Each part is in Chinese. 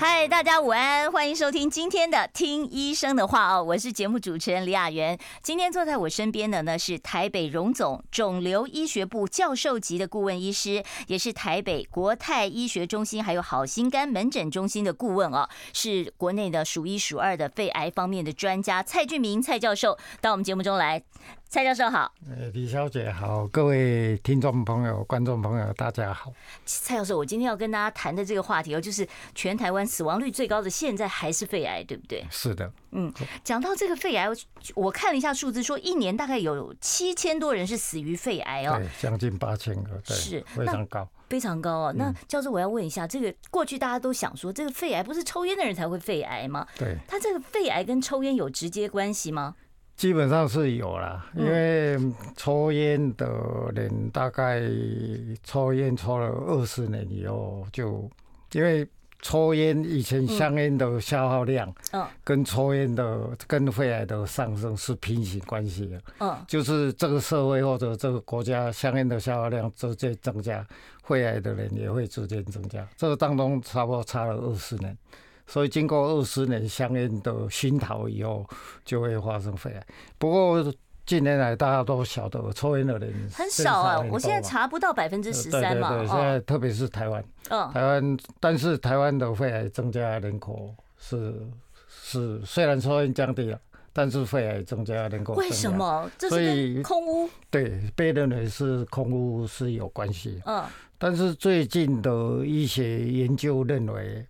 嗨，大家午安，欢迎收听今天的《听医生的话》哦，我是节目主持人李雅媛。今天坐在我身边的呢是台北荣总肿瘤医学部教授级的顾问医师，也是台北国泰医学中心还有好心肝门诊中心的顾问哦，是国内的数一数二的肺癌方面的专家蔡俊明蔡教授到我们节目中来。蔡教授好，李小姐好，各位听众朋友、观众朋友，大家好。蔡教授，我今天要跟大家谈的这个话题哦，就是全台湾死亡率最高的，现在还是肺癌，对不对？是的。嗯，讲到这个肺癌，我看了一下数字，说一年大概有七千多人是死于肺癌哦，对，将近八千个，对，是非常高，非常高哦。那教授，我要问一下，这个过去大家都想说，这个肺癌不是抽烟的人才会肺癌吗？对，他这个肺癌跟抽烟有直接关系吗？基本上是有啦，因为抽烟的人大概抽烟抽了二十年以后，就因为抽烟以前香烟的消耗量，跟抽烟的跟肺癌的上升是平行关系的，嗯，就是这个社会或者这个国家香烟的消耗量直接增加，肺癌的人也会逐渐增加，这个当中差不多差了二十年。所以经过二十年香烟的熏陶以后，就会发生肺癌。不过近年来大家都晓得，抽烟的人很少啊。我现在查不到百分之十三嘛。对对对，现在特别是台湾，台湾，但是台湾的肺癌增加人口是是虽然抽烟降低了，但是肺癌增加人口。为什么？所以空污？对，被认为是空污是有关系。嗯。但是最近的一些研究认为。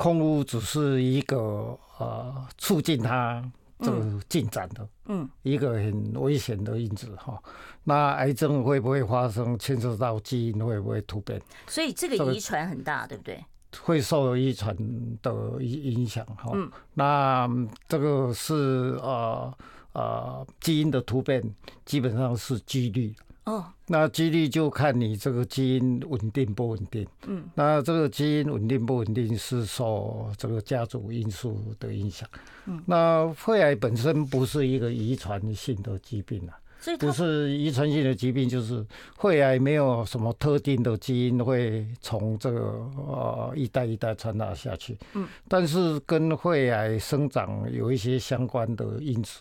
空屋只是一个呃促进它这个进展的，嗯，一个很危险的因子哈。那癌症会不会发生，牵涉到基因会不会突变？所以这个遗传很大，对不对？会受遗传的影影响哈。那这个是呃呃基因的突变，基本上是几率。哦，那几率就看你这个基因稳定不稳定。嗯，那这个基因稳定不稳定是受这个家族因素的影响。嗯，那肺癌本身不是一个遗传性的疾病啊，所以不是遗传性的疾病，就是肺癌没有什么特定的基因会从这个呃一代一代传达下去。嗯，但是跟肺癌生长有一些相关的因子。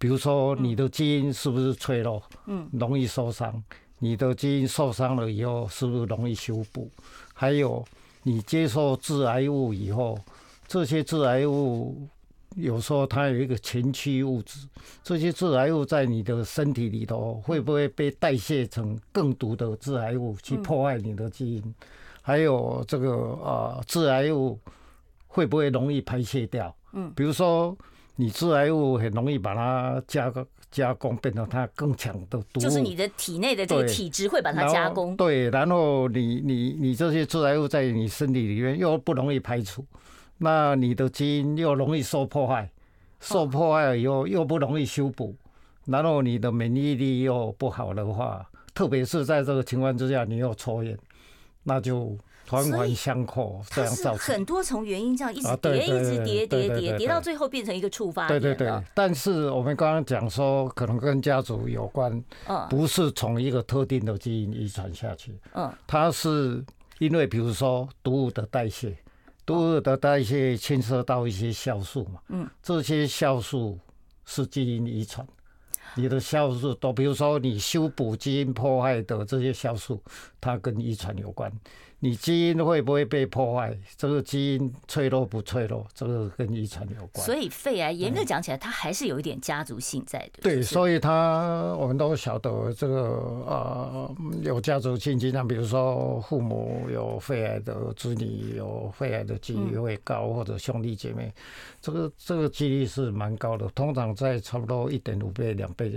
比如说，你的基因是不是脆弱？嗯，容易受伤。你的基因受伤了以后，是不是容易修补？还有，你接受致癌物以后，这些致癌物有时候它有一个前驱物质，这些致癌物在你的身体里头会不会被代谢成更毒的致癌物去破坏你的基因？还有这个啊，致癌物会不会容易排泄掉？嗯，比如说。你致癌物很容易把它加个加工，变成它更强的毒物。就是你的体内的这个体质会把它加工。对，然后你你你这些致癌物在你身体里面又不容易排除，那你的基因又容易受破坏，受破坏了以后又不容易修补，然后你的免疫力又不好的话，特别是在这个情况之下，你又抽烟，那就。环环相扣，这样造成很多重原因，这样一直叠，一直叠，叠叠叠，到最后变成一个触发点。对对对，但是我们刚刚讲说，可能跟家族有关，不是从一个特定的基因遗传下去。嗯，它是因为比如说毒物的代谢，毒物的代谢牵涉到一些酵素嘛。嗯，这些酵素是基因遗传。你的酵素都，比如说你修补基因破坏的这些酵素，它跟遗传有关。你基因会不会被破坏？这个基因脆弱不脆弱？这个跟遗传有关。所以肺癌严格讲起来，它还是有一点家族性在的。对，所以它我们都晓得这个呃有家族性经常，比如说父母有肺癌的子女有肺癌的几率会高，或者兄弟姐妹，这个这个几率是蛮高的，通常在差不多一点五倍两倍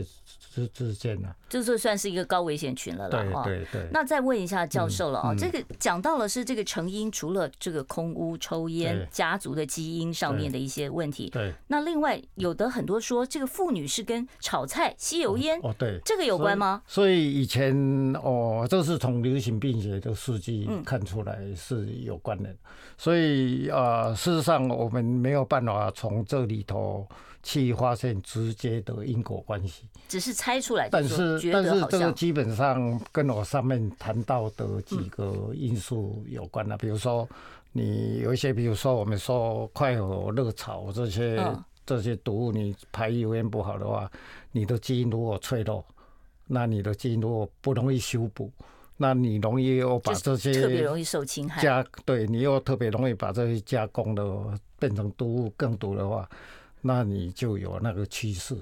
之之间呢，就是算是一个高危险群了啦。对对对。那再问一下教授了啊，这个讲到了是这个成因，除了这个空屋、抽烟、家族的基因上面的一些问题，对。那另外有的很多说，这个妇女是跟炒菜、吸油烟哦，对，这个有关吗？所以以前哦，这是从流行病学的数据看出来是有关的。所以啊，事实上我们没有办法从这里头。去发现直接的因果关系，只是猜出来。但是，但是这个基本上跟我上面谈到的几个因素有关了。比如说，你有一些，比如说我们说快火热炒这些这些毒物，你排油烟不好的话，你的基因如果脆弱，那你的基因如果不容易修补，那你容易又把这些特别容易受侵害。加对你又特别容易把这些加工的变成毒物更毒的话。那你就有那个趋势，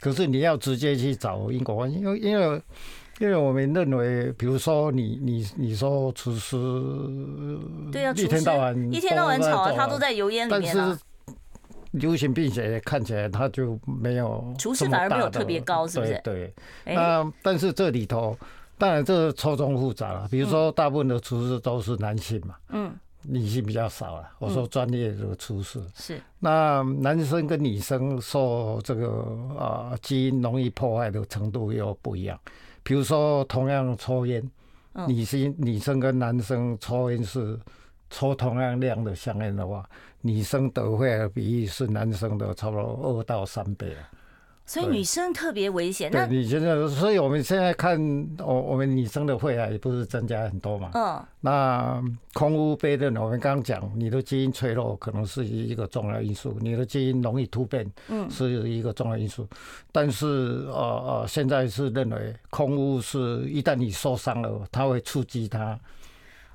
可是你要直接去找因果关系，因为因为因为我们认为，比如说你你你说厨师，对啊，一天到晚一天到晚炒啊，他都在油烟里面。但是流行病学看起来他就没有，厨师反而没有特别高，是不是？对，那但是这里头当然这错综复杂了，比如说大部分的厨师都是男性嘛，嗯。女性比较少了，我说专业的厨师是。那男生跟女生受这个啊基因容易破坏的程度又不一样。比如说，同样抽烟，女性女生跟男生抽烟是抽同样量的香烟的话，女生得肺癌比例是男生的差不多二到三倍啊。所以女生特别危险。那你现在，所以我们现在看，我我们女生的肺癌也不是增加很多嘛。嗯。那空污悖论，我们刚刚讲，你的基因脆弱可能是一个重要因素，你的基因容易突变，嗯，是一个重要因素。但是呃呃，现在是认为空污是一旦你受伤了，它会刺激它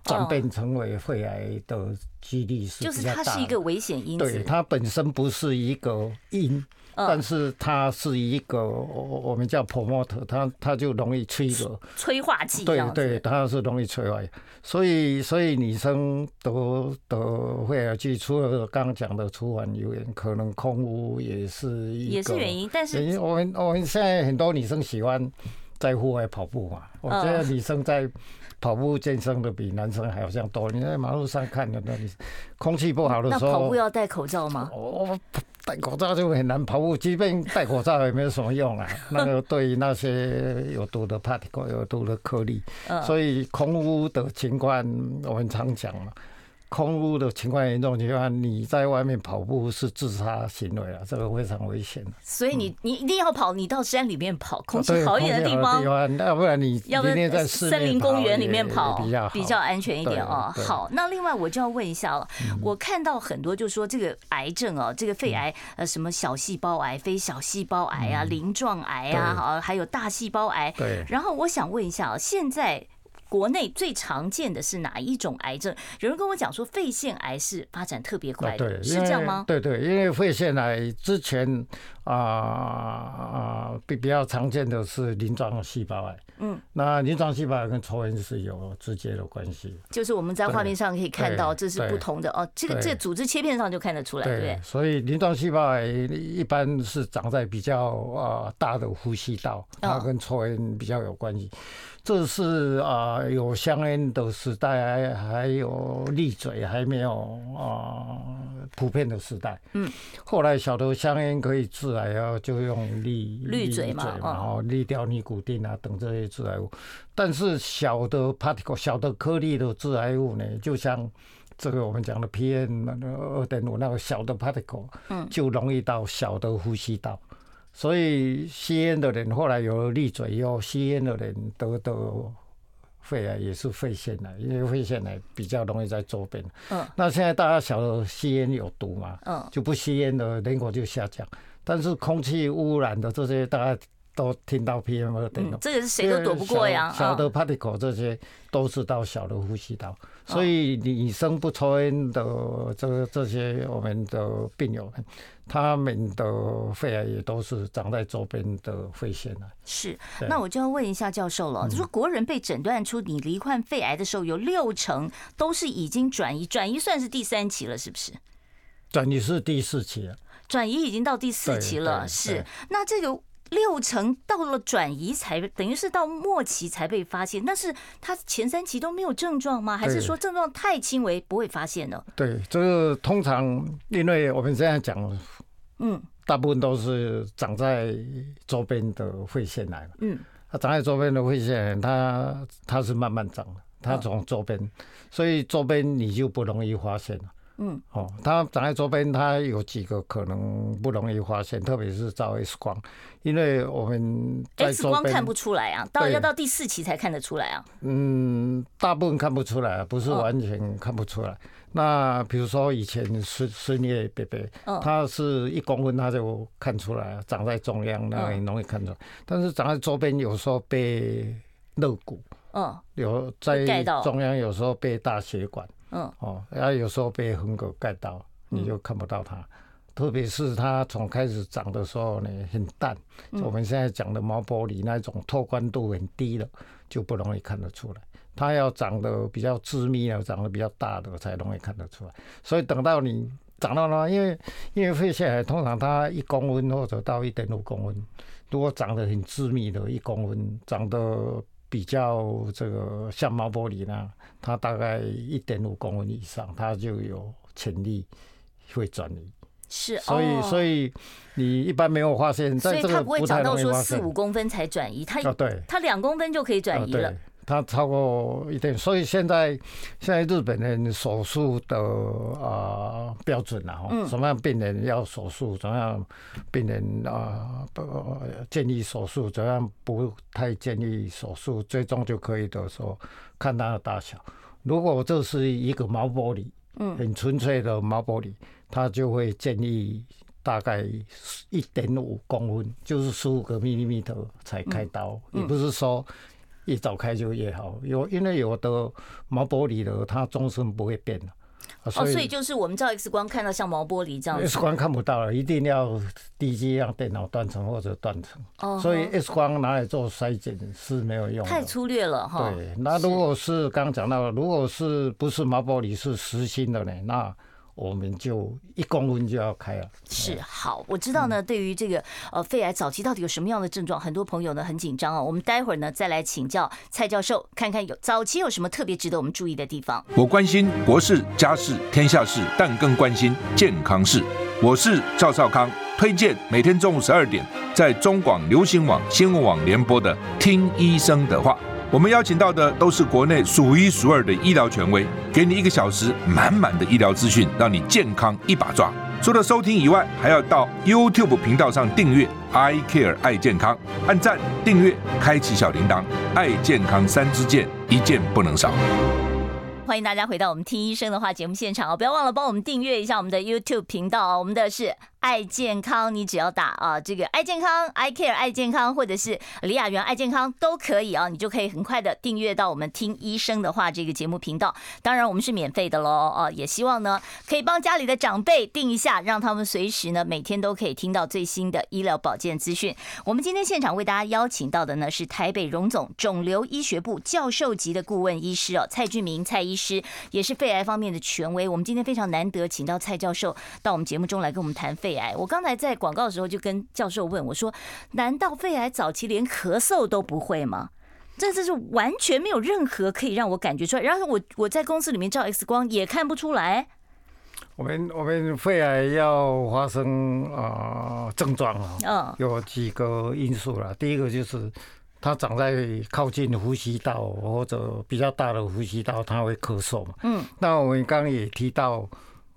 转变成为肺癌的几率是比较大。就是它是一个危险因子。对，它本身不是一个因。但是它是一个我们叫 promoter，它它就容易催个催化剂。对对，它是容易催化。所以所以女生得得肺癌，除了刚刚讲的厨房油烟，可能空污也是一个也是原因。但是我们我们现在很多女生喜欢在户外跑步嘛，我觉得女生在跑步健身的比男生好像多。你在马路上看的那里，空气不好的时候，那跑步要戴口罩吗？我。戴口罩就很难跑步，即便戴口罩也没有什么用啊。那个对于那些有毒的 particle、有毒的颗粒，所以空污的情况我们常讲嘛。空屋的情况严重情况，你在外面跑步是自杀行为啊，这个非常危险。所以你你一定要跑，你到山里面跑，空气好一点的地方。要不然你要不然在森林公园里面跑比较比较安全一点哦。好，那另外我就要问一下了，我看到很多就说这个癌症哦，这个肺癌呃什么小细胞癌、非小细胞癌啊、鳞状癌啊，好还有大细胞癌。对。然后我想问一下啊，现在。国内最常见的是哪一种癌症？有人跟我讲说肺腺癌是发展特别快的，是这样吗？对对，因为肺腺癌之前啊啊比比较常见的是鳞状细胞癌。嗯，那鳞状细胞癌跟抽烟是有直接的关系。就是我们在画面上可以看到，这是不同的哦。这个这个组织切片上就看得出来，对不对？所以鳞状细胞癌一般是长在比较啊大的呼吸道，它跟抽烟比较有关系。这是啊，有香烟的时代，还还有滤嘴还没有啊普遍的时代。嗯，后来晓得香烟可以致癌啊，就用滤滤嘴嘛，然后滤掉尼古丁啊等这些致癌物。但是小的 particle 小的颗粒的致癌物呢，就像这个我们讲的 PM 二点五那个小的 particle，嗯，就容易到小的呼吸道。所以吸烟的人后来有了滤嘴以后，吸烟的人得的肺癌也是肺腺癌，因为肺腺癌比较容易在周边。嗯。那现在大家晓得吸烟有毒嘛？嗯。就不吸烟的人口就下降，但是空气污染的这些大家都听到 PM 二点五，这个是谁都躲不过呀。小的 particle 这些都是到小的呼吸道，所以女生不抽烟的这这些我们的病友们。他们的肺癌也都是长在周边的肺腺啊。是，那我就要问一下教授了，就说国人被诊断出你罹患肺癌的时候，有六成都是已经转移，转移算是第三期了，是不是？转移是第四期了。转移已经到第四期了，是。那这个六成到了转移才等于是到末期才被发现，那是他前三期都没有症状吗？还是说症状太轻微不会发现呢？对，这个通常因为我们这样讲，嗯，大部分都是长在周边的肺腺癌，嗯，它长在周边的肺腺癌，它它是慢慢长的，它从周边，所以周边你就不容易发现了。嗯，哦，它长在周边，它有几个可能不容易发现，特别是照 X 光，因为我们在 X 光看不出来啊，到要到第四期才看得出来啊。嗯，大部分看不出来，不是完全看不出来。哦、那比如说以前孙孙叶伯伯，他是一公分他就看出来，长在中央那很容易看出来，但是长在周边有时候被肋骨，嗯，有在中央有时候被大血管。嗯哦，然后有时候被横狗盖到，你就看不到它。特别是它从开始长的时候呢，很淡。我们现在讲的毛玻璃那种透光度很低的，就不容易看得出来。它要长得比较致密啊，长得比较大的才容易看得出来。所以等到你长到了，因为因为肺腺癌通常它一公分或者到一点五公分，如果长得很致密的，一公分长得。比较这个像毛玻璃呢，它大概一点五公分以上，它就有潜力会转移。是，所以所以你一般没有发现，所以它不会长到说四五公分才转移，它对，它两公分就可以转移了。它超过一点，所以现在现在日本人手术的啊、呃、标准啊，什么样病人要手术，怎么样病人啊不、呃、建议手术，怎样不太建议手术，最终就可以的时候看它的大小。如果这是一个毛玻璃，嗯，很纯粹的毛玻璃，它就会建议大概一点五公分，就是十五个 millimeter 才开刀，也不是说。越早开就越好，有因为有的毛玻璃的它终身不会变的。哦，所以就是我们照 X 光看到像毛玻璃这样子。X 光看不到了，一定要低机让电脑断层或者断层。哦。所以 X 光拿来做筛检是没有用的。太粗略了哈。对，那如果是刚刚讲到，如果是不是毛玻璃是实心的呢？那我们就一公分就要开了。是好，我知道呢。对于这个呃肺癌早期到底有什么样的症状，很多朋友呢很紧张啊。我们待会儿呢再来请教蔡教授，看看有早期有什么特别值得我们注意的地方。我关心国事、家事、天下事，但更关心健康事。我是赵少康，推荐每天中午十二点在中广流行网、新闻网联播的《听医生的话》。我们邀请到的都是国内数一数二的医疗权威，给你一个小时满满的医疗资讯，让你健康一把抓。除了收听以外，还要到 YouTube 频道上订阅 “I Care 爱健康”，按赞、订阅、开启小铃铛，爱健康三支箭，一件不能少。欢迎大家回到我们听医生的话节目现场哦，不要忘了帮我们订阅一下我们的 YouTube 频道哦，我们的是。爱健康，你只要打啊，这个爱健康，I care 爱健康，或者是李雅媛爱健康都可以啊，你就可以很快的订阅到我们听医生的话这个节目频道。当然，我们是免费的喽哦，也希望呢可以帮家里的长辈订一下，让他们随时呢每天都可以听到最新的医疗保健资讯。我们今天现场为大家邀请到的呢是台北荣总肿瘤医学部教授级的顾问医师哦，蔡俊明蔡医师，也是肺癌方面的权威。我们今天非常难得请到蔡教授到我们节目中来跟我们谈肺。肺癌，我刚才在广告的时候就跟教授问我说：“难道肺癌早期连咳嗽都不会吗？”这这是完全没有任何可以让我感觉出来。然后我我在公司里面照 X 光也看不出来。我们我们肺癌要发生啊、呃、症状啊，有几个因素啦。第一个就是它长在靠近呼吸道或者比较大的呼吸道，它会咳嗽嘛。嗯，那我们刚刚也提到。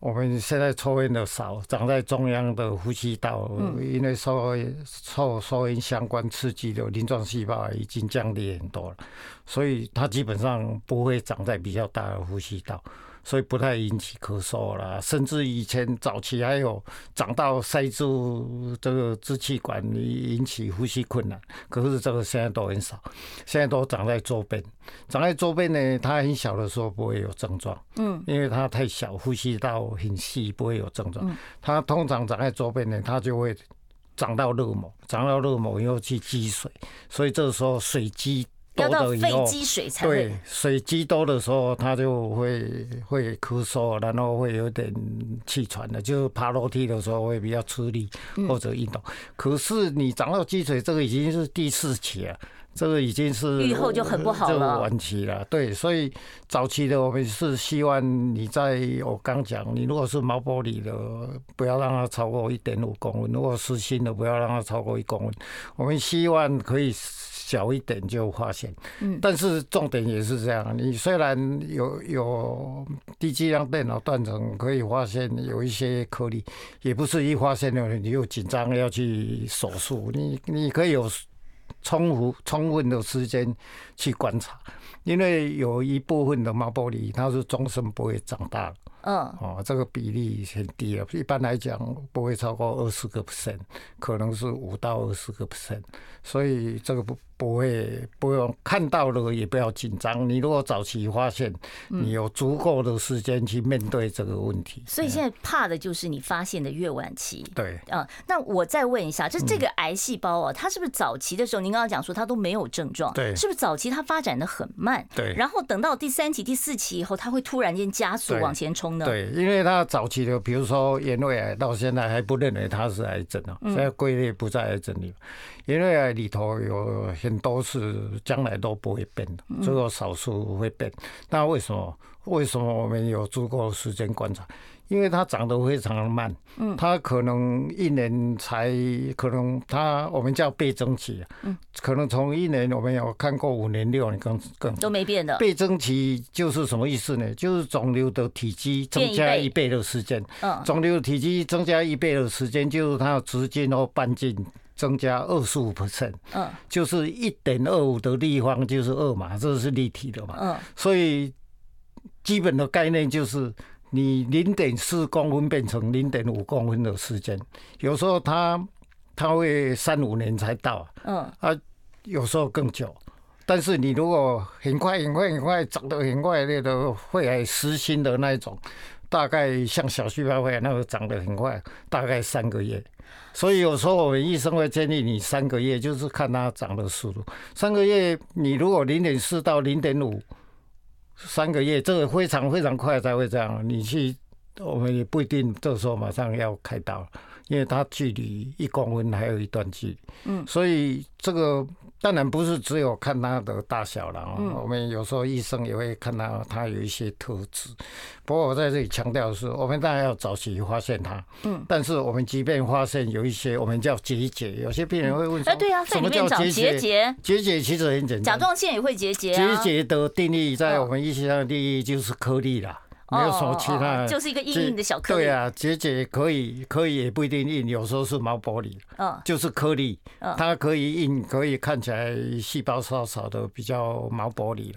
我们现在抽烟的少，长在中央的呼吸道，因为受受抽烟相关刺激的鳞状细胞已经降低很多了，所以它基本上不会长在比较大的呼吸道。所以不太引起咳嗽啦，甚至以前早期还有长到塞住这个支气管，引起呼吸困难。可是这个现在都很少，现在都长在周边。长在周边呢，它很小的时候不会有症状，嗯，因为它太小，呼吸道很细，不会有症状。它通常长在周边呢，它就会长到肋膜，长到肋膜以后去积水，所以这个时候水积。多的以后，肺积水才会对水积多的时候，它就会会咳嗽，然后会有点气喘的，就是爬楼梯的时候会比较吃力或者运动。可是你长到积水，这个已经是第四期了。这个已经是预后就很不好了，晚期了。对，所以早期的我们是希望你在我刚讲，你如果是毛玻璃的，不要让它超过一点五公分；如果是新的，不要让它超过一公分。我们希望可以小一点就发现。嗯，但是重点也是这样，你虽然有有低剂量电脑断层可以发现有一些颗粒，也不是一发现了你又紧张要去手术。你你可以有。充足充分的时间去观察，因为有一部分的毛玻璃它是终身不会长大。嗯，哦，这个比例很低了，一般来讲不会超过二十个 percent，可能是五到二十个 percent，所以这个不。不会，不用看到了也不要紧张。你如果早期发现，你有足够的时间去面对这个问题。所以现在怕的就是你发现的越晚期。对，啊，那我再问一下，就这个癌细胞啊，它是不是早期的时候，您刚刚讲说它都没有症状？对，是不是早期它发展的很慢？对，然后等到第三期、第四期以后，它会突然间加速往前冲呢？对，因为他早期的，比如说原位癌，到现在还不认为它是癌症啊，现在归类不在癌症里。原位癌里头有很多是将来都不会变的，只有少数会变。那为什么？为什么我们有足够的时间观察？因为它长得非常的慢，它可能一年才可能它我们叫倍增期，可能从一年我们有看过五年六年更更都没变的。倍增期就是什么意思呢？就是肿瘤的体积增加一倍的时间。肿瘤体积增加一倍的时间，就是它的直径或半径。增加二十五 percent，嗯，就是一点二五的立方就是二嘛，这是立体的嘛，嗯，所以基本的概念就是你零点四公分变成零点五公分的时间，有时候它它会三五年才到，嗯，啊，有时候更久，但是你如果很快很快很快长得很快那个肺癌实心的那一种，大概像小细胞肺癌那个长得很快，大概三个月。所以有时候我们医生会建议你三个月，就是看它长的速度。三个月，你如果零点四到零点五，三个月这个非常非常快才会这样。你去，我们也不一定这时候马上要开刀，因为它距离一公分还有一段距离。嗯，所以这个。当然不是只有看它的大小了，我们有时候医生也会看到它有一些特质。不过我在这里强调的是，我们当然要早期发现它。嗯。但是我们即便发现有一些我们叫结节，有些病人会问说：“对啊，什么叫结节？”结节其实很简单，甲状腺也会结节。结节的定义在我们医学上的定义就是颗粒啦。没有什么其他，就是一个硬硬的小颗粒。对啊，结节可以，可以也不一定硬，有时候是毛玻璃，嗯，就是颗粒，它可以硬，可以看起来细胞少少的，比较毛玻璃。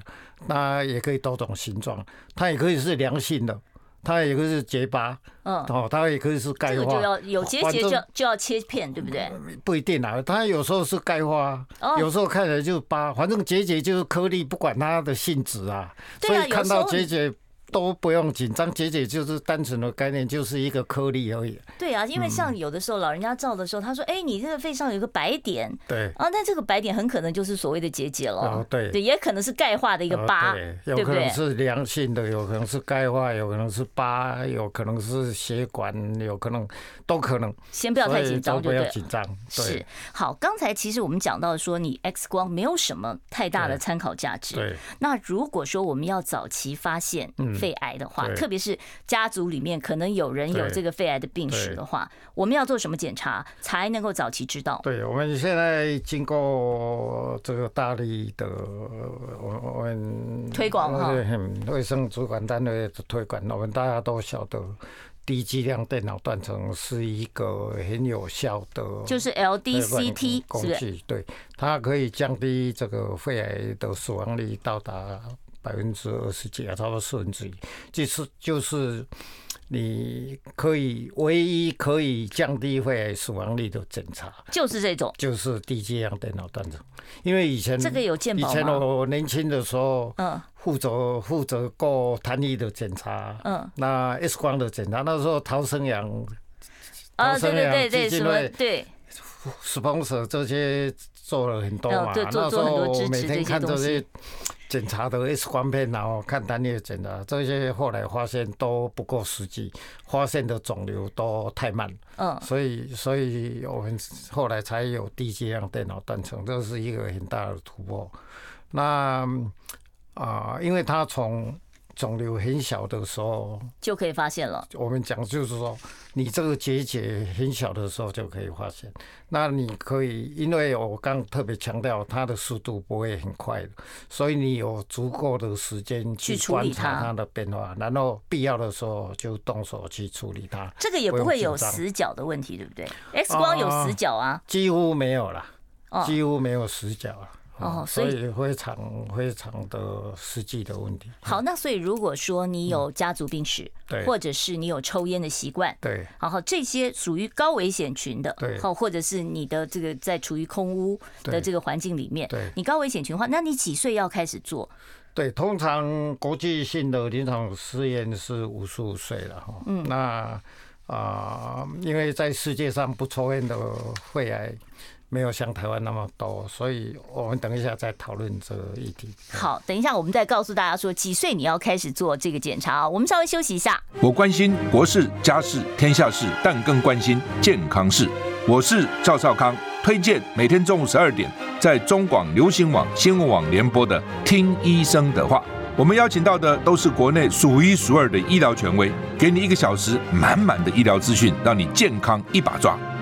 那也可以多种形状，它也可以是良性的，它也可以是结疤，嗯，哦，它也可以是钙化。这个就要有结节就就要切片，对不对？不一定啊，它有时候是钙化，有时候看起来就是疤，反正结节就是颗粒，不管它的性质啊。所以看到结节。都不用紧张，结节就是单纯的概念，就是一个颗粒而已。对啊，因为像有的时候老人家照的时候，他说：“哎，你这个肺上有个白点。”对啊，那这个白点很可能就是所谓的结节了。对对，也可能是钙化的一个疤，对不对？有可能是良性的，有可能是钙化，有可能是疤，有可能是血管，有可能都可能。先不要太紧张，不要紧张。是好，刚才其实我们讲到说，你 X 光没有什么太大的参考价值。对。那如果说我们要早期发现肺癌的话，特别是家族里面可能有人有这个肺癌的病史的话，我们要做什么检查才能够早期知道？对，我们现在经过这个大力的我们推广哈，卫生主管单位的推广，我们大家都晓得低剂量电脑断层是一个很有效的，就是 LDCT 工具，对，它可以降低这个肺癌的死亡率到达。百分之二十几啊，差不多四分之一，就是就是你可以唯一可以降低肺癌死亡率的检查，就是这种，就是低剂量电脑断层。因为以前这个有健保吗？以前我年轻的时候，嗯，负责负责过痰液的检查，嗯，那 X 光的检查，那时候陶生阳，啊，对对对对，什么对。sponsor 这些做了很多嘛，对，做做很多支持这些。检查的 X 光片，然后看单列检查，这些后来发现都不够实际，发现的肿瘤都太慢，嗯，所以所以我们后来才有低剂量电脑断层，这是一个很大的突破。那啊，因为他从肿瘤很小的时候就可以发现了。我们讲就是说，你这个结节很小的时候就可以发现。那你可以，因为我刚特别强调，它的速度不会很快的，所以你有足够的时间去观察它的变化，然后必要的时候就动手去处理它。这个也不会有死角的问题，对不对？X 光有死角啊？几乎没有了，几乎没有死角啊。哦，所以非常非常的实际的问题。好，那所以如果说你有家族病史，对，或者是你有抽烟的习惯，对，然后这些属于高危险群的，对，好，或者是你的这个在处于空屋的这个环境里面，对，你高危险群的话，那你几岁要开始做？对，通常国际性的临床试验是五十五岁了哈。嗯，那啊，因为在世界上不抽烟的肺癌。没有像台湾那么多，所以我们等一下再讨论这个议题。好，等一下我们再告诉大家说几岁你要开始做这个检查啊。我们稍微休息一下。我关心国事、家事、天下事，但更关心健康事。我是赵少康，推荐每天中午十二点在中广流行网、新闻网联播的《听医生的话》。我们邀请到的都是国内数一数二的医疗权威，给你一个小时满满的医疗资讯，让你健康一把抓。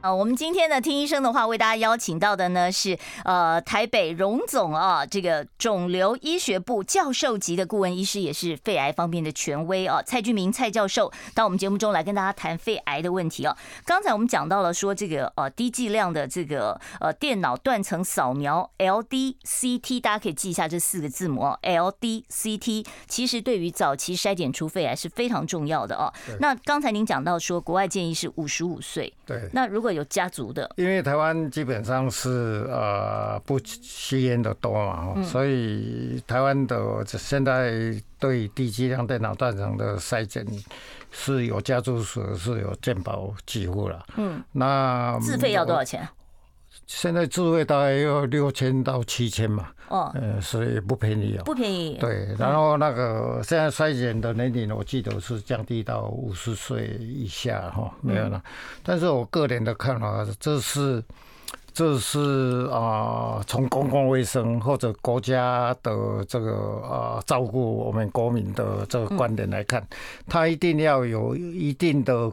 啊，我们今天呢，听医生的话，为大家邀请到的呢是呃台北荣总啊，这个肿瘤医学部教授级的顾问医师，也是肺癌方面的权威啊，蔡俊明蔡教授到我们节目中来跟大家谈肺癌的问题啊。刚才我们讲到了说这个呃低剂量的这个呃电脑断层扫描 LDCT，大家可以记一下这四个字母啊，LDCT 其实对于早期筛检出肺癌是非常重要的啊。那刚才您讲到说国外建议是五十五岁，对，那如果有家族的，因为台湾基本上是呃不吸烟的多嘛，所以台湾的现在对低剂量电脑断层的筛检是有家族史，是有健保几乎了。嗯，那自费要多少钱？现在自费大概要六千到七千嘛。哦，呃，所以不便宜哦，不便宜。对，然后那个现在筛检的年龄，我记得是降低到五十岁以下哈，没有了。但是我个人的看法，这是这是啊，从公共卫生或者国家的这个啊照顾我们国民的这个观点来看，它一定要有一定的。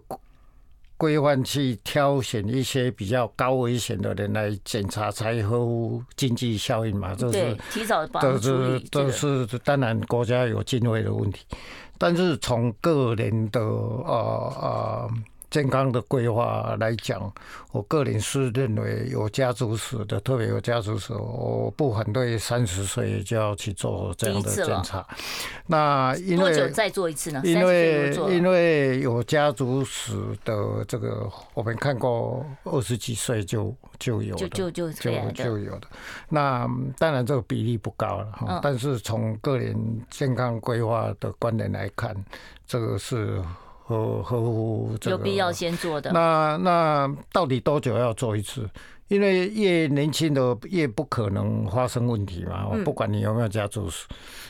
规范去挑选一些比较高危险的人来检查，才合乎经济效益嘛？这是提早把这是这是当然国家有经费的问题，但是从个人的呃呃。健康的规划来讲，我个人是认为有家族史的，特别有家族史，我不反对三十岁就要去做这样的检查。那因为多久再做一次呢？因为因为有家族史的这个，我们看过二十几岁就就有的，就就就就有的。那当然这个比例不高了哈，但是从个人健康规划的观点来看，这个是。和和乎这个有必要先做的。那那到底多久要做一次？因为越年轻的越不可能发生问题嘛。我不管你有没有家族史，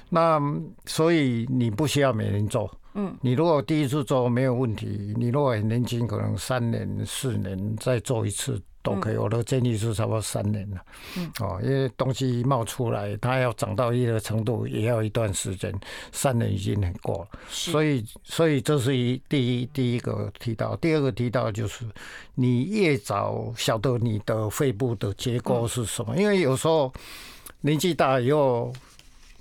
那所以你不需要每年做。嗯，你如果第一次做没有问题，你如果很年轻，可能三年四年再做一次。都可以，我的建议是差不多三年了。嗯，哦，因为东西冒出来，它要长到一个程度，也要一段时间。三年已经很过了，所以，所以这是一第一第一个提到，第二个提到就是，你越早晓得你的肺部的结构是什么，因为有时候年纪大以后。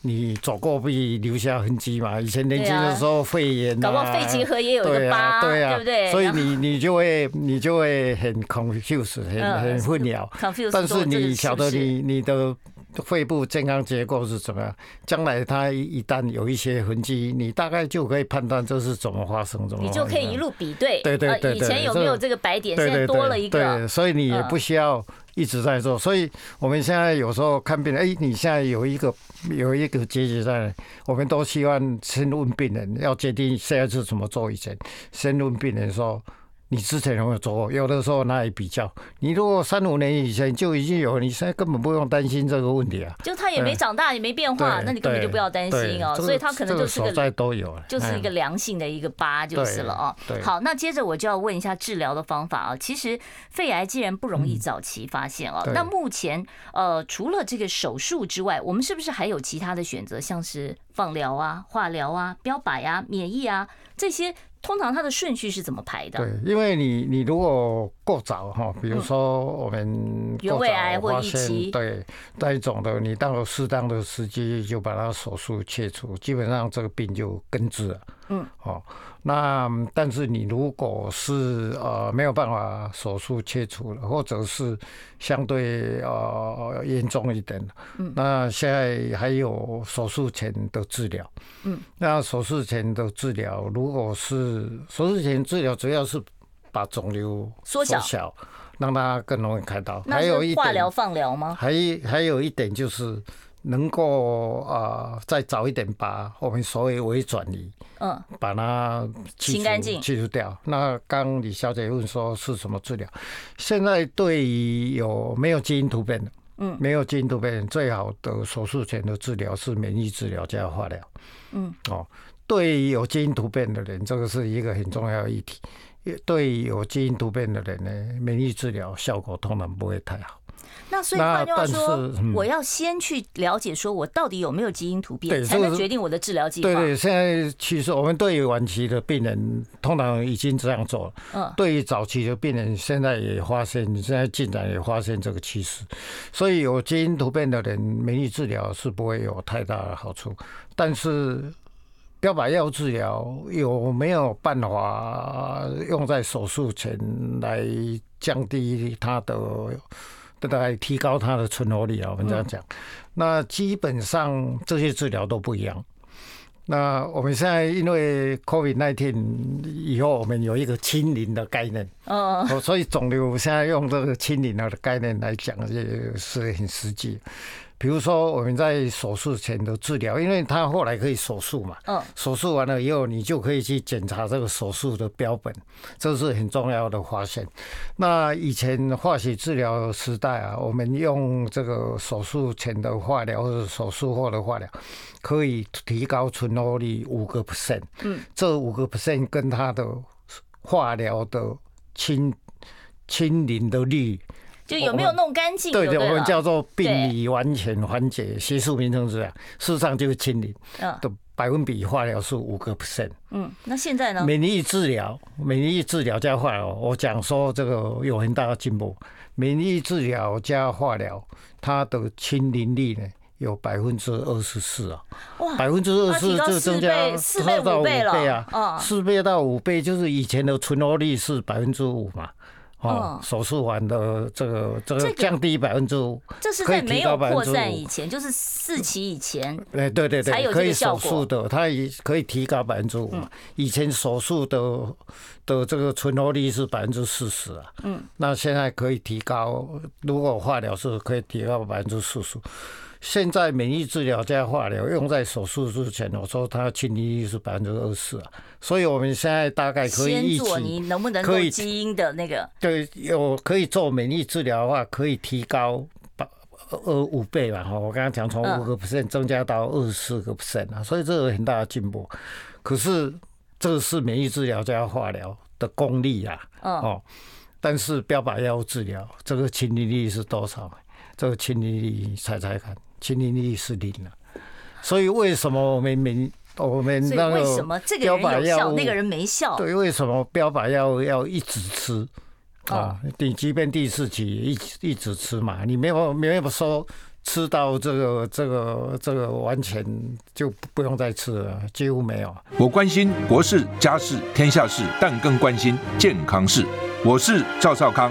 你走过必留下痕迹嘛？以前年轻的时候肺炎、啊，搞不好肺结核也有一个疤，对啊，对不对？所以你你就会你就会很 confused，很很 混淆。但是你晓得你你的肺部健康结构是怎么样？将来它一旦有一些痕迹，你大概就可以判断这是怎么发生，怎么你就可以一路比对。对对对，以前有没有这个白点？现在多了一个。对，所以你也不需要。一直在做，所以我们现在有时候看病人，哎，你现在有一个有一个结节在，我们都希望先问病人，要决定现在是怎么做以前，先问病人说。你之前有没有做过？有的时候拿来比较。你如果三五年以前就已经有，你现在根本不用担心这个问题啊。就他也没长大，也没变化，那你根本就不要担心哦。所以他可能就是个都有，就是一个良性的一个疤就是了哦。好，那接着我就要问一下治疗的方法啊。其实肺癌既然不容易早期发现哦，那目前呃除了这个手术之外，我们是不是还有其他的选择，像是放疗啊、化疗啊、标靶呀、免疫啊这些？通常它的顺序是怎么排的？对，因为你你如果过早哈，比如说我们原位癌或一期，对那一种的，你到了适当的时机就把它手术切除，基本上这个病就根治了。嗯，好。那但是你如果是呃没有办法手术切除了，或者是相对呃严重一点的，嗯，那现在还有手术前的治疗，嗯，那手术前的治疗，如果是手术前治疗，主要是把肿瘤缩小，让它更容易开刀。还有一点，化疗放疗吗？还还有一点就是。能够啊，再早一点把我们所谓微转移，嗯，把它清干净、去除掉。那刚李小姐问说是什么治疗？现在对于有没有基因突变的，嗯，没有基因突变，最好的手术前的治疗是免疫治疗加化疗，嗯，哦，对于有基因突变的人，这个是一个很重要的议题。对于有基因突变的人呢，免疫治疗效果通常不会太好。那所以换句话说，我要先去了解，说我到底有没有基因突变，才能决定我的治疗计划。对对，现在其实我们对于晚期的病人，通常已经这样做了。嗯，对于早期的病人，现在也发现，现在进展也发现这个趋势。所以有基因突变的人，免疫治疗是不会有太大的好处。但是标靶药治疗有没有办法用在手术前来降低它的？来提高它的存活率啊，我们这样讲。那基本上这些治疗都不一样。那我们现在因为 COVID-19 以后，我们有一个清零的概念，哦，所以肿瘤现在用这个清零的概念来讲，也是很实际。比如说，我们在手术前的治疗，因为他后来可以手术嘛，嗯，手术完了以后，你就可以去检查这个手术的标本，这是很重要的发现。那以前化学治疗时代啊，我们用这个手术前的化疗或者手术后的化疗，可以提高存活率五个 percent，嗯，这五个 percent 跟它的化疗的清清零的率。就有没有弄干净？对对，我们叫做病理完全缓解，学术名称是这样，事实上就是清零。嗯，的百分比化疗是五个 percent。嗯，那现在呢？免疫治疗，免疫治疗加化疗，我讲说这个有很大的进步。免疫治疗加化疗，它的清零率呢有百分之二十四啊！哇，百分之二十四就增加四倍到五倍啊！四倍到五倍就是以前的存活率是百分之五嘛。哦，手术完的这个这个降低百分之五，这是在没有扩散以前，就是四期以前。哎，对对对，可以手术的，它也可以提高百分之五嘛。以前手术的的这个存活率是百分之四十啊，嗯，那现在可以提高，如果化疗是可以提高百分之四十。现在免疫治疗加化疗用在手术之前，我说它清零率是百分之二十啊，所以我们现在大概可以一起，你能不能可以基因的那个？对，有可以做免疫治疗的话，可以提高八呃五倍吧？哈，我刚刚讲从五个 percent 增加到二十四个 percent 啊，所以这个很大的进步。可是这是免疫治疗加化疗的功力啊，哦，但是标靶药物治疗这个清零率是多少？这个清零率猜猜看。清零率是零了，所以为什么我们没我们那个标靶药物那个人没效？对，为什么标靶药要一直吃啊？你即便第四期一一直吃嘛，你没有没有说吃到这个这个这个完全就不用再吃了，几乎没有。我关心国事家事天下事，但更关心健康事。我是赵少康，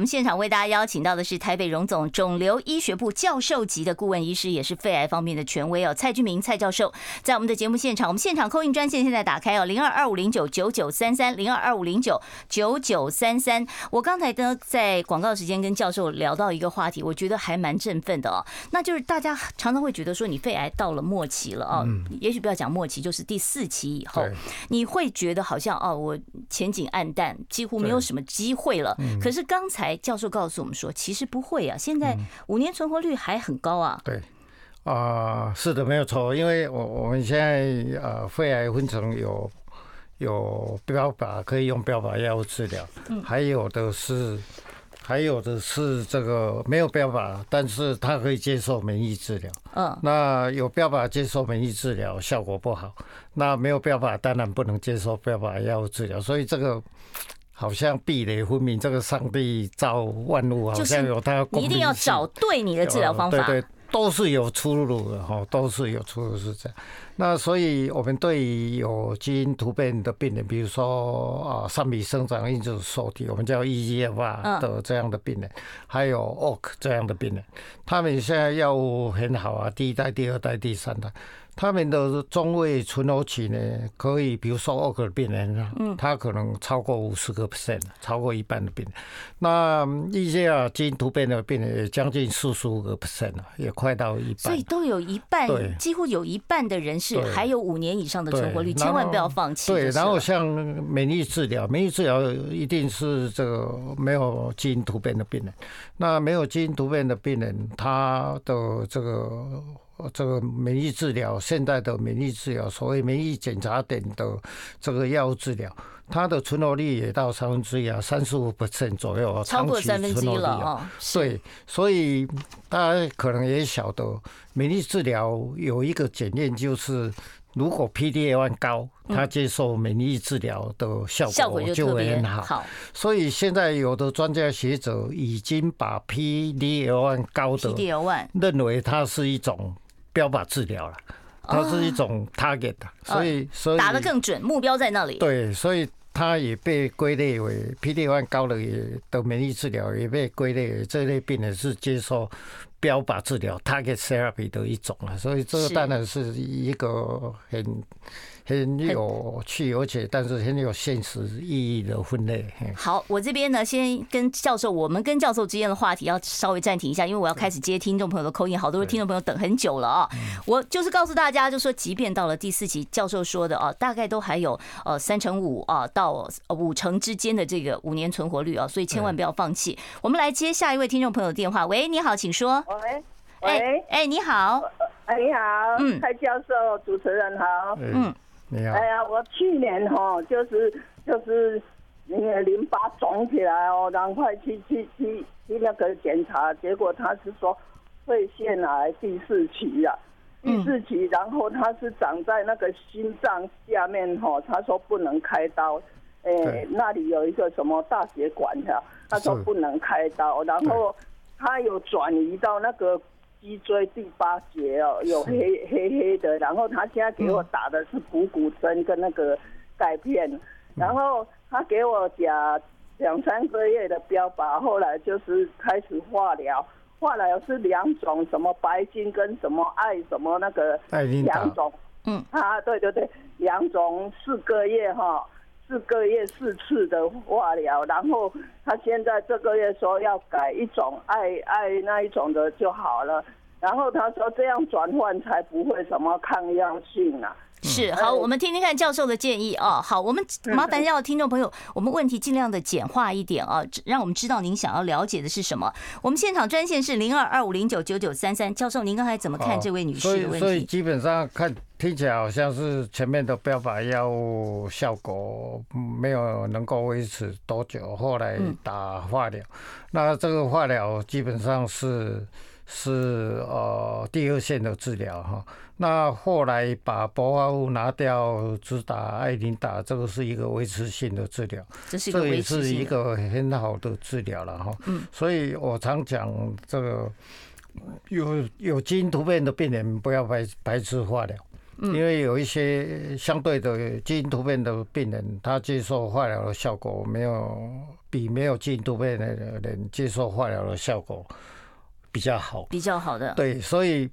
我们现场为大家邀请到的是台北荣总肿瘤医学部教授级的顾问医师，也是肺癌方面的权威哦，蔡俊明蔡教授，在我们的节目现场，我们现场 call in 专线现在打开哦，零二二五零九九九三三，零二二五零九九九三三。我刚才呢在广告时间跟教授聊到一个话题，我觉得还蛮振奋的哦，那就是大家常常会觉得说你肺癌到了末期了哦，也许不要讲末期，就是第四期以后，你会觉得好像哦，我前景暗淡，几乎没有什么机会了。可是刚才。教授告诉我们说，其实不会啊，现在五年存活率还很高啊。对，啊、呃，是的，没有错。因为我我们现在呃，肺癌分成有有标靶可以用标靶药物治疗，还有的是还有的是这个没有标靶，但是他可以接受免疫治疗。嗯，那有标靶接受免疫治疗效果不好，那没有标靶当然不能接受标靶药物治疗，所以这个。好像壁垒分明，这个上帝造万物好像有他，你一定要找对你的治疗方法，对对，都是有出路的哈，都是有出路是这样。那所以我们对于有基因突变的病人，比如说啊，上皮生长因子受体，我们叫 EGFR 的这样的病人，还有 OAK 这样的病人，他们现在药物很好啊，第一代、第二代、第三代。他们的中位存活期呢，可以比如说二个病人啊，他可能超过五十个 percent，超过一半的病人。那一些啊基因突变的病人也将近四十五个 percent 了，也快到一半。所以都有一半，几乎有一半的人是还有五年以上的存活率，千万不要放弃。对，然后像免疫治疗，免疫治疗一定是这个没有基因突变的病人。那没有基因突变的病人，他的这个。这个免疫治疗，现代的免疫治疗，所谓免疫检查点的这个药物治疗，它的存活率也到三分之一啊，三十五 percent 左右，超过三分之一了哦。对，所以大家可能也晓得，免疫治疗有一个检验，就是如果 PD-L1 高，他接受免疫治疗的效果就会很好。所以现在有的专家学者已经把 PD-L1 高的认为它是一种。标靶治疗了，它是一种 target，所以所以打得更准，目标在那里。对，所以它也被归类为 PD-L1 高的也的免疫治疗，也被归类为这类病人是接受标靶治疗 target therapy 的一种了。所以这个当然是一个很。很有趣，而且但是很有现实意义的分类。好，我这边呢，先跟教授，我们跟教授之间的话题要稍微暂停一下，因为我要开始接听众朋友的 call in，好多听众朋友等很久了啊。我就是告诉大家，就说即便到了第四期，教授说的啊，大概都还有呃三成五啊到五成之间的这个五年存活率啊，所以千万不要放弃。我们来接下一位听众朋友的电话。喂，你好，请说。喂，喂，哎，你好，哎，你好，嗯，蔡教授，主持人好，嗯。哎呀，我去年哈就是就是那个淋巴肿起来哦，赶快去去去去那个检查，结果他是说肺腺癌第四期啊，第四期，然后他是长在那个心脏下面哈，他说不能开刀，哎，那里有一个什么大血管的，他说不能开刀，然后他有转移到那个。脊椎第八节哦，有黑黑黑的，然后他现在给我打的是补骨针跟那个钙片，然后他给我讲两三个月的标靶，后来就是开始化疗，化疗是两种，什么白金跟什么爱什么那个两种，嗯。啊对对对，两种四个月哈，四个月四次的化疗，然后他现在这个月说要改一种爱爱那一种的就好了，然后他说这样转换才不会什么抗药性啊。是好，我们听听看教授的建议哦。好，我们麻烦要听众朋友，我们问题尽量的简化一点啊，让我们知道您想要了解的是什么。我们现场专线是零二二五零九九九三三，教授您刚才怎么看这位女士的问题？所以，所以基本上看听起来好像是前面的标靶药物效果没有能够维持多久，后来打化疗，那这个化疗基本上是是呃第二线的治疗哈。那后来把博化物拿掉，只打艾琳达，这个是一个维持性的治疗，这也是一个很好的治疗了哈。嗯，所以我常讲这个有有基因突变的病人不要排排斥化疗，因为有一些相对的基因突变的病人，他接受化疗的效果没有比没有基因突变的人接受化疗的效果比较好，比较好的。对，所以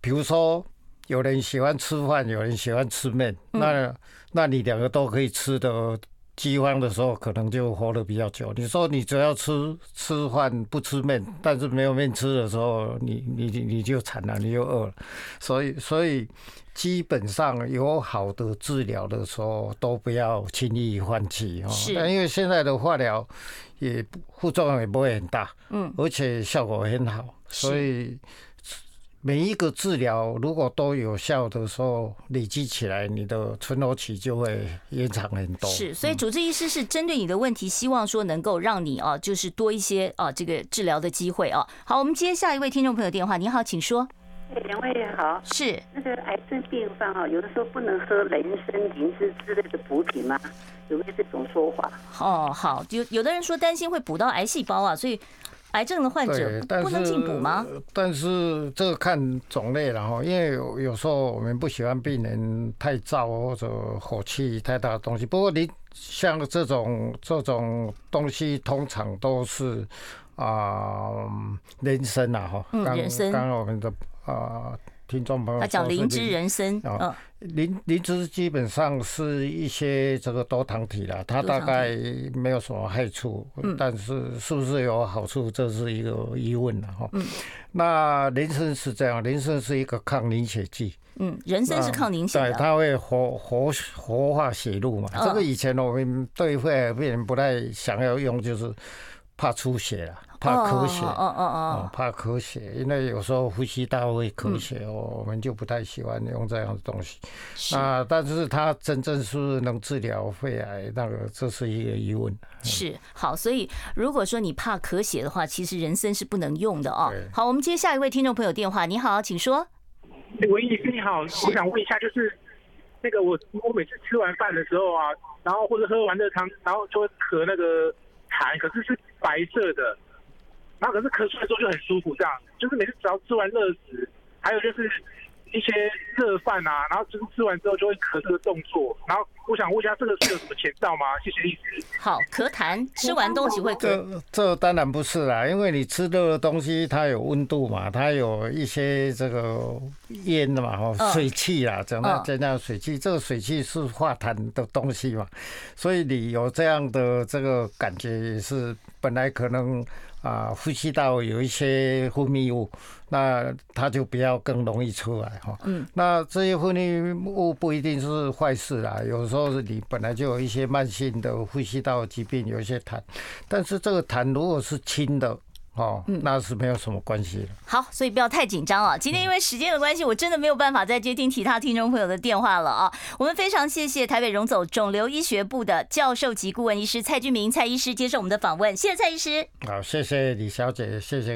比如说有人喜欢吃饭，有人喜欢吃面，那那你两个都可以吃的。饥荒的时候，可能就活得比较久。你说你只要吃吃饭不吃面，但是没有面吃的时候，你你你就惨了，你就饿了。所以所以基本上有好的治疗的时候，都不要轻易放弃哦。是。因为现在的化疗也副作用也不会很大，嗯，而且效果很好，所以。每一个治疗如果都有效的时候，累积起来，你的存活期就会延长很多。是，所以主治医师是针对你的问题，希望说能够让你啊，就是多一些啊，这个治疗的机会啊。好，我们接下一位听众朋友电话。你好，请说。两位好。是。那个癌症病患哈，有的时候不能喝人参、灵芝之类的补品吗？有没有这种说法？哦，好，有有的人说担心会补到癌细胞啊，所以。癌症的患者不能进补吗？但是这个看种类了哈，因为有有时候我们不喜欢病人太燥或者火气太大的东西。不过你像这种这种东西，通常都是啊人参啊哈，刚刚我们的啊。听众朋友，他讲灵芝人参啊，灵灵芝基本上是一些这个多糖体了，它大概没有什么害处，但是是不是有好处，这是一个疑问了哈。那人参是这样，人参是一个抗凝血剂，嗯，人参是抗凝血，对，它会活活活化血路嘛。这个以前我们对肺癌病人不太想要用，就是怕出血了。怕咳血，哦哦哦，怕咳血，因为有时候呼吸道会咳血哦，我们就不太喜欢用这样的东西。那但是它真正是能治疗肺癌，那个这是一个疑问。是好，所以如果说你怕咳血的话，其实人参是不能用的哦。好，我们接下一位听众朋友电话，你好，请说。喂，医师你好，我想问一下，就是那个我我每次吃完饭的时候啊，然后或者喝完热汤，然后就会咳那个痰，可是是白色的。然后可是咳出来之后就很舒服，这样就是每次只要吃完热食，还有就是一些热饭啊，然后就是吃完之后就会咳这个动作。然后我想问一下，这个是有什么前兆吗？谢谢医师。好，咳痰，吃完东西会咳。这这当然不是啦，因为你吃热的东西它有温度嘛，它有一些这个烟的嘛，哈，水汽啦，讲到讲到水汽，这个水汽是化痰的东西嘛，所以你有这样的这个感觉也是本来可能。啊，呼吸道有一些分泌物，那它就比较更容易出来哈。嗯，那这些分泌物不一定是坏事啦，有时候是你本来就有一些慢性的呼吸道疾病，有一些痰，但是这个痰如果是轻的。哦，那是没有什么关系的。好，所以不要太紧张啊。今天因为时间的关系，我真的没有办法再接听其他听众朋友的电话了啊。我们非常谢谢台北荣总肿瘤医学部的教授级顾问医师蔡俊明蔡医师接受我们的访问，谢谢蔡医师。好，谢谢李小姐，谢谢。